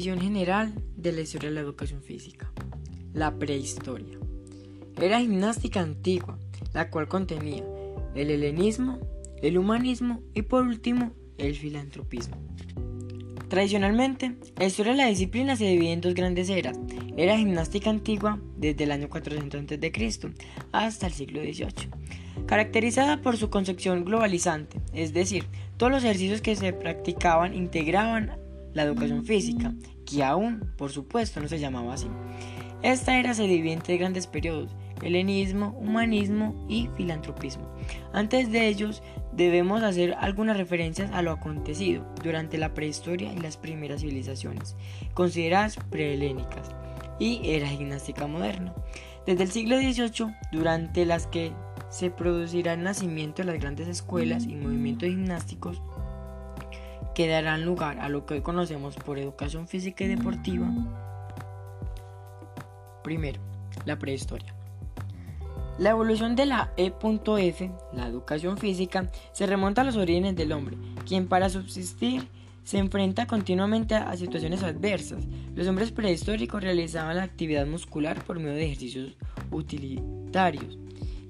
General de la historia de la educación física. La prehistoria. Era gimnástica antigua, la cual contenía el helenismo, el humanismo y por último el filantropismo. Tradicionalmente, la historia de la disciplina se divide en dos grandes eras. Era gimnástica antigua desde el año 400 a.C. hasta el siglo XVIII, caracterizada por su concepción globalizante, es decir, todos los ejercicios que se practicaban integraban la educación física, que aún, por supuesto, no se llamaba así. Esta era se tres grandes periodos, helenismo, humanismo y filantropismo. Antes de ellos, debemos hacer algunas referencias a lo acontecido durante la prehistoria y las primeras civilizaciones, consideradas prehelénicas, y era gimnástica moderna. Desde el siglo XVIII, durante las que se producirá el nacimiento de las grandes escuelas y movimientos gimnásticos, que darán lugar a lo que hoy conocemos por educación física y deportiva. Primero, la prehistoria. La evolución de la E.F, la educación física, se remonta a los orígenes del hombre, quien para subsistir se enfrenta continuamente a situaciones adversas. Los hombres prehistóricos realizaban la actividad muscular por medio de ejercicios utilitarios,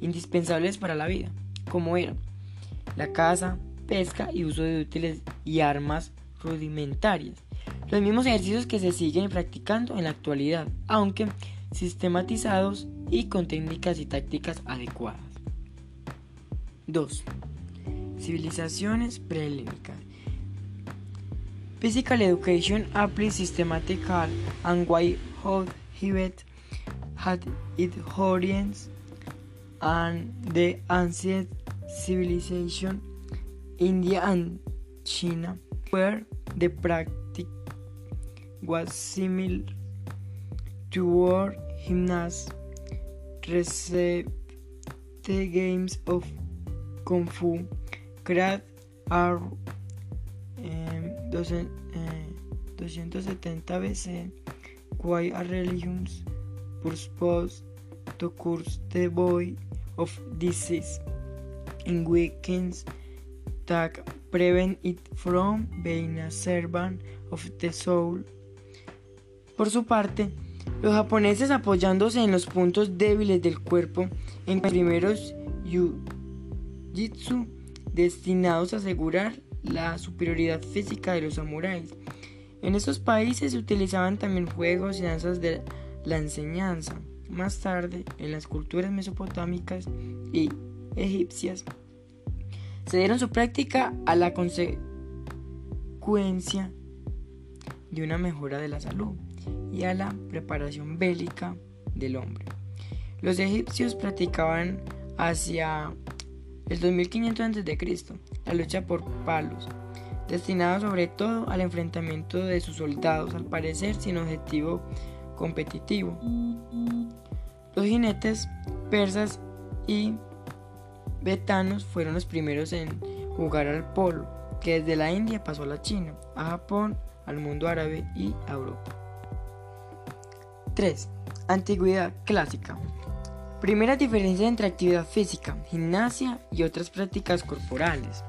indispensables para la vida, como eran la caza, pesca y uso de útiles y armas rudimentarias. Los mismos ejercicios que se siguen practicando en la actualidad, aunque sistematizados y con técnicas y tácticas adecuadas. 2. Civilizaciones prehelénicas. Physical Education applies systematical and why how had its origins and the ancient civilization India and China, where the practice was similar to war gymnasts. Received the games of Kung Fu, Karate, are um, 270 BC, why a religions purpose to curse the boy of disease. In weekends that prevent it from being a servant of the soul. Por su parte, los japoneses apoyándose en los puntos débiles del cuerpo en primeros jiu-jitsu destinados a asegurar la superioridad física de los samuráis. En estos países se utilizaban también juegos y danzas de la enseñanza. Más tarde, en las culturas mesopotámicas y egipcias, se dieron su práctica a la consecuencia de una mejora de la salud y a la preparación bélica del hombre. Los egipcios practicaban hacia el 2500 a.C. la lucha por palos, destinada sobre todo al enfrentamiento de sus soldados, al parecer sin objetivo competitivo. Los jinetes persas y betanos fueron los primeros en jugar al polo, que desde la India pasó a la China, a Japón, al mundo árabe y a Europa. 3. Antigüedad clásica. Primera diferencia entre actividad física, gimnasia y otras prácticas corporales.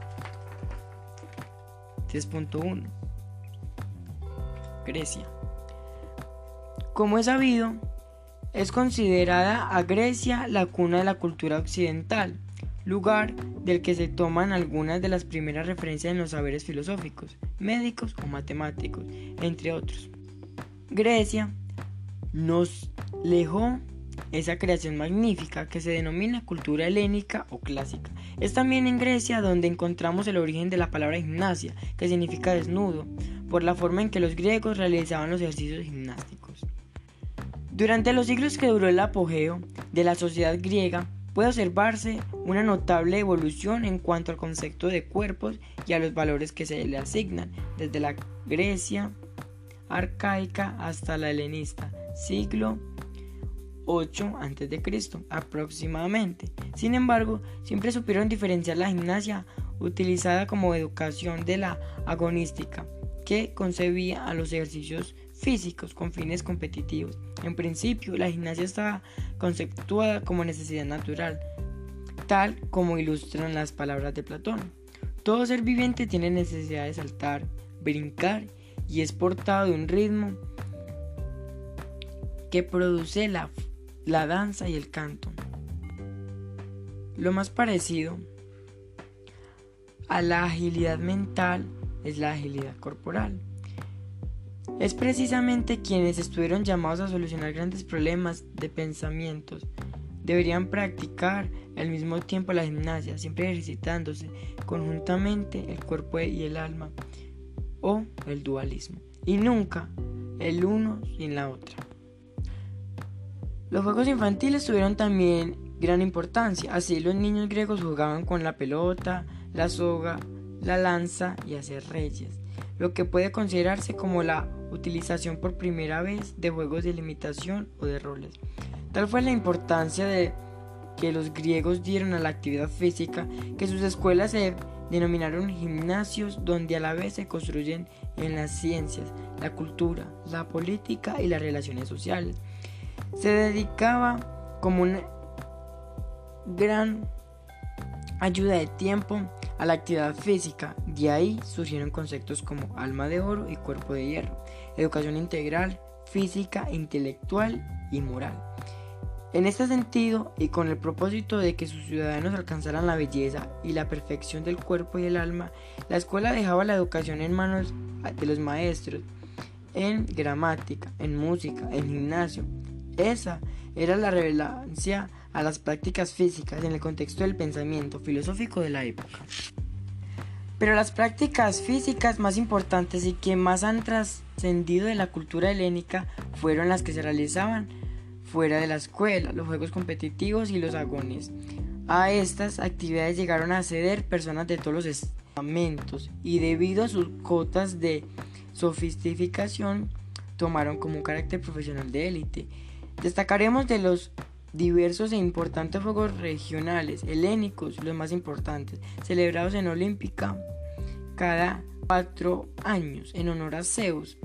3.1. Grecia. Como es sabido, es considerada a Grecia la cuna de la cultura occidental lugar del que se toman algunas de las primeras referencias en los saberes filosóficos, médicos o matemáticos, entre otros. Grecia nos lejó esa creación magnífica que se denomina cultura helénica o clásica. Es también en Grecia donde encontramos el origen de la palabra gimnasia, que significa desnudo, por la forma en que los griegos realizaban los ejercicios gimnásticos. Durante los siglos que duró el apogeo de la sociedad griega, puede observarse una notable evolución en cuanto al concepto de cuerpos y a los valores que se le asignan, desde la Grecia arcaica hasta la helenista, siglo 8 a.C. aproximadamente. Sin embargo, siempre supieron diferenciar la gimnasia utilizada como educación de la agonística, que concebía a los ejercicios físicos con fines competitivos. En principio, la gimnasia estaba conceptuada como necesidad natural, tal como ilustran las palabras de Platón. Todo ser viviente tiene necesidad de saltar, brincar y es portado de un ritmo que produce la, la danza y el canto. Lo más parecido a la agilidad mental es la agilidad corporal. Es precisamente quienes estuvieron llamados a solucionar grandes problemas de pensamientos. Deberían practicar al mismo tiempo la gimnasia, siempre ejercitándose conjuntamente el cuerpo y el alma, o el dualismo, y nunca el uno sin la otra. Los juegos infantiles tuvieron también gran importancia, así los niños griegos jugaban con la pelota, la soga, la lanza y hacer reyes, lo que puede considerarse como la utilización por primera vez de juegos de limitación o de roles. Tal fue la importancia de que los griegos dieron a la actividad física que sus escuelas se denominaron gimnasios donde a la vez se construyen en las ciencias, la cultura, la política y las relaciones sociales. Se dedicaba como una gran ayuda de tiempo a la actividad física. De ahí surgieron conceptos como alma de oro y cuerpo de hierro, educación integral, física, intelectual y moral. En este sentido, y con el propósito de que sus ciudadanos alcanzaran la belleza y la perfección del cuerpo y el alma, la escuela dejaba la educación en manos de los maestros, en gramática, en música, en gimnasio. Esa era la relevancia a las prácticas físicas en el contexto del pensamiento filosófico de la época. Pero las prácticas físicas más importantes y que más han trascendido de la cultura helénica fueron las que se realizaban fuera de la escuela, los juegos competitivos y los agones. A estas actividades llegaron a acceder personas de todos los estamentos y debido a sus cotas de sofisticación tomaron como un carácter profesional de élite. Destacaremos de los diversos e importantes juegos regionales helénicos, los más importantes, celebrados en Olímpica cada cuatro años en honor a Zeus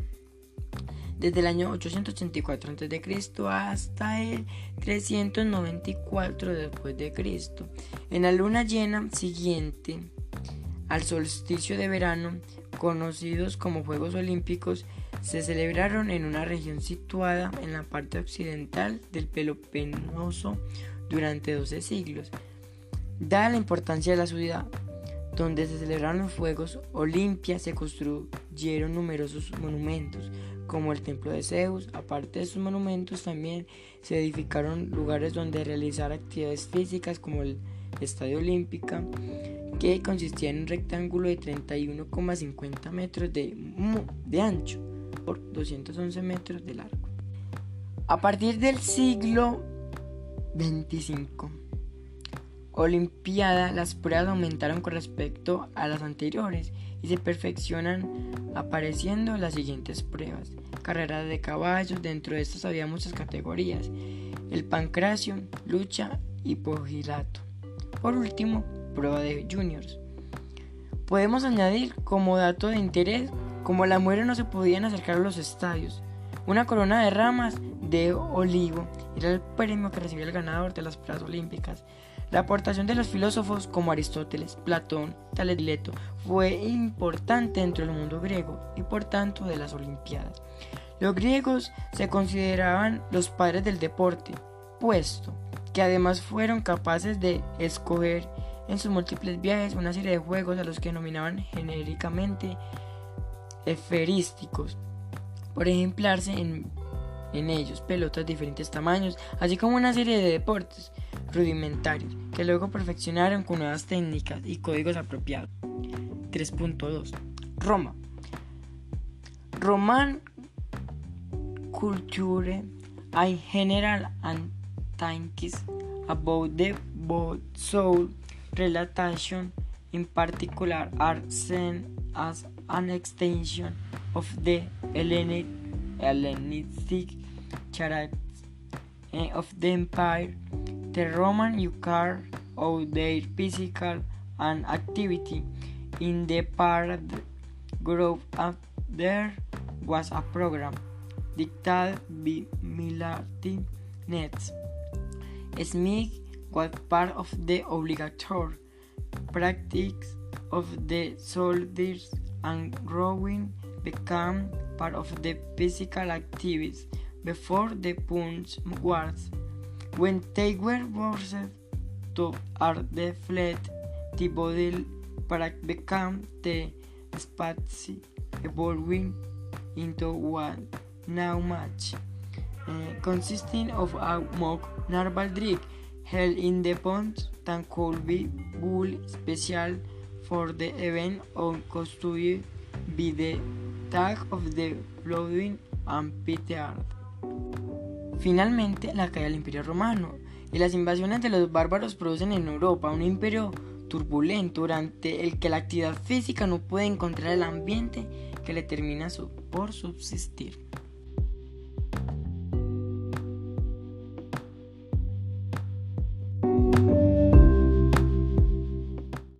desde el año 884 a.C. hasta el 394 después de Cristo. En la luna llena siguiente al solsticio de verano, conocidos como Juegos Olímpicos, se celebraron en una región situada en la parte occidental del Peloponeso durante 12 siglos. Dada la importancia de la ciudad donde se celebraron los Juegos Olimpia, se construyeron numerosos monumentos, como el templo de Zeus. Aparte de sus monumentos, también se edificaron lugares donde realizar actividades físicas como el Estadio Olímpica, que consistía en un rectángulo de 31,50 metros de, de ancho por 211 metros de largo. A partir del siglo 25 Olimpiada, las pruebas aumentaron con respecto a las anteriores y se perfeccionan apareciendo las siguientes pruebas. Carrera de caballos, dentro de estas había muchas categorías. El pancracio, lucha y pugilato. Por último, prueba de juniors. Podemos añadir como dato de interés, como la muerte no se podían acercar a los estadios, una corona de ramas de olivo era el premio que recibía el ganador de las pruebas olímpicas. La aportación de los filósofos como Aristóteles, Platón, Tales fue importante dentro del mundo griego y por tanto de las Olimpiadas. Los griegos se consideraban los padres del deporte, puesto que además fueron capaces de escoger en sus múltiples viajes una serie de juegos a los que denominaban genéricamente eferísticos, por ejemplarse en, en ellos pelotas de diferentes tamaños, así como una serie de deportes rudimentarios, que luego perfeccionaron con nuevas técnicas y códigos apropiados. 3.2 Roma. Roman culture in general and thinks about the soul relatation in particular are seen as an extension of the Hellenic, Hellenistic character eh, of the empire the Roman Euchar of their physical and activity in the parade group there was a program dictated by military nets. Smith was part of the obligatory practice of the soldiers and growing became part of the physical activities before the Punch Wars. When they were forced to the fleet, the body became the space evolving into one now match, uh, consisting of a mock narval drink held in the pond that could be bull special for the event custody by the tag of the flooding and Peter. Finalmente, la caída del Imperio Romano y las invasiones de los bárbaros producen en Europa un imperio turbulento durante el que la actividad física no puede encontrar el ambiente que le termina por subsistir.